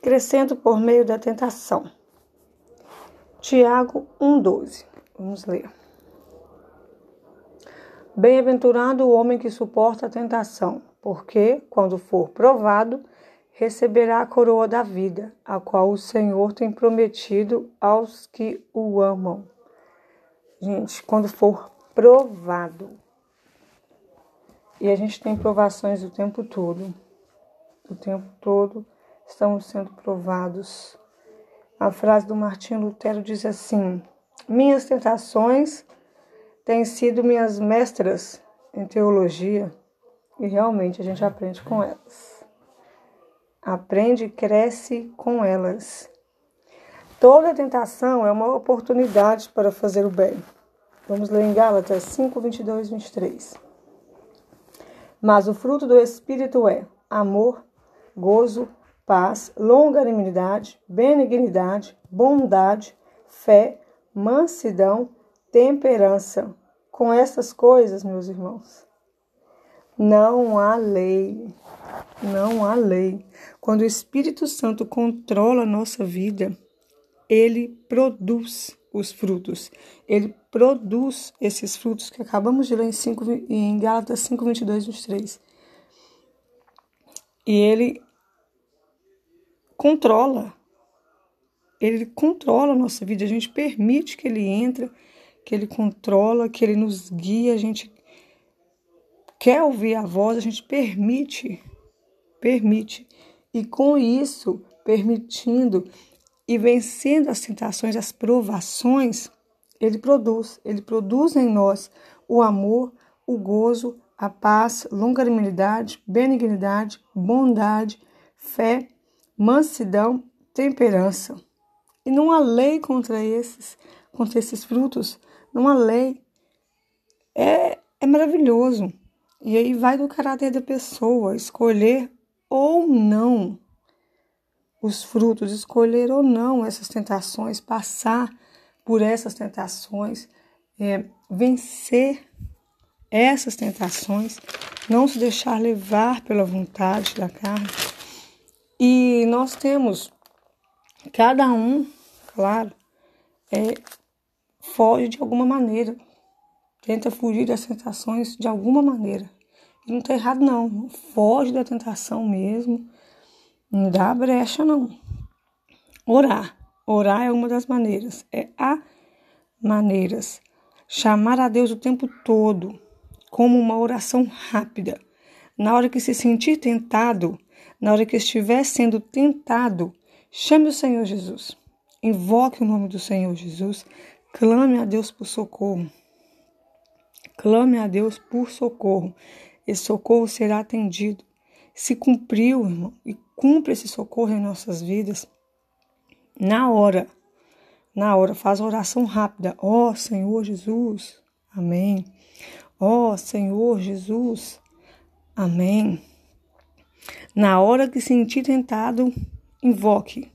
crescendo por meio da tentação. Tiago 1,12. Vamos ler. Bem-aventurado o homem que suporta a tentação, porque, quando for provado, receberá a coroa da vida, a qual o Senhor tem prometido aos que o amam. Gente, quando for provado. E a gente tem provações o tempo todo. O tempo todo estamos sendo provados. A frase do Martinho Lutero diz assim: Minhas tentações têm sido minhas mestras em teologia e realmente a gente aprende com elas. Aprende e cresce com elas. Toda tentação é uma oportunidade para fazer o bem. Vamos ler em Gálatas 5, 22 e 23. Mas o fruto do Espírito é amor, gozo, paz, longanimidade, benignidade, bondade, fé, mansidão, temperança. Com essas coisas, meus irmãos, não há lei. Não há lei. Quando o Espírito Santo controla a nossa vida, ele produz os frutos. Ele produz esses frutos que acabamos de ler em, 5, em Gálatas 5, 22, 23. E ele controla. Ele controla a nossa vida. A gente permite que ele entre, que ele controla, que ele nos guia. A gente quer ouvir a voz, a gente permite, permite. E com isso, permitindo e vencendo as tentações, as provações, ele produz, ele produz em nós o amor, o gozo, a paz, longanimidade, benignidade, bondade, fé, mansidão, temperança. E não há lei contra esses, contra esses frutos, não há lei. É, é maravilhoso. E aí vai do caráter da pessoa escolher ou não os frutos, escolher ou não essas tentações, passar por essas tentações, é, vencer essas tentações, não se deixar levar pela vontade da carne. E nós temos, cada um, claro, é, foge de alguma maneira, tenta fugir das tentações de alguma maneira. E não está errado, não. Foge da tentação mesmo. Não dá brecha, não. Orar. Orar é uma das maneiras. É a maneiras. Chamar a Deus o tempo todo, como uma oração rápida. Na hora que se sentir tentado, na hora que estiver sendo tentado, chame o Senhor Jesus. Invoque o nome do Senhor Jesus. Clame a Deus por socorro. Clame a Deus por socorro. Esse socorro será atendido. Se cumpriu, irmão, e cumpre esse socorro em nossas vidas, na hora na hora, faz a oração rápida. Ó oh, Senhor Jesus, amém. Ó oh, Senhor Jesus, amém. Na hora que sentir tentado, invoque.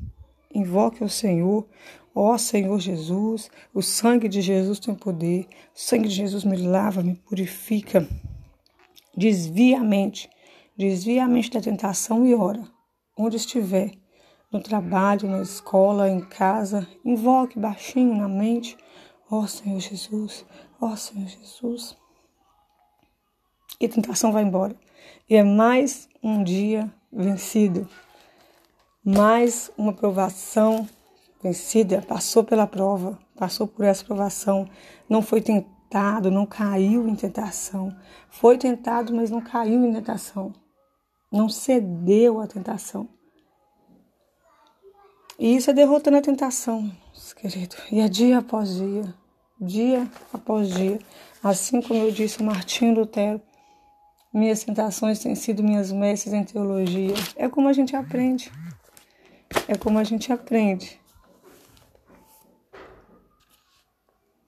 Invoque o Senhor. Ó Senhor Jesus, o sangue de Jesus tem poder. O sangue de Jesus me lava, me purifica. Desvia a mente. Desvia a mente da tentação e ora. Onde estiver no trabalho, na escola, em casa. Invoque baixinho na mente: Ó Senhor Jesus, ó Senhor Jesus. E a tentação vai embora. E é mais um dia vencido. Mais uma provação vencida. Passou pela prova, passou por essa provação. Não foi tentado, não caiu em tentação. Foi tentado, mas não caiu em tentação. Não cedeu à tentação. E isso é derrotando a tentação, querido. E é dia após dia, dia após dia. Assim como eu disse Martinho Lutero, minhas tentações têm sido minhas mestres em teologia. É como a gente aprende. É como a gente aprende.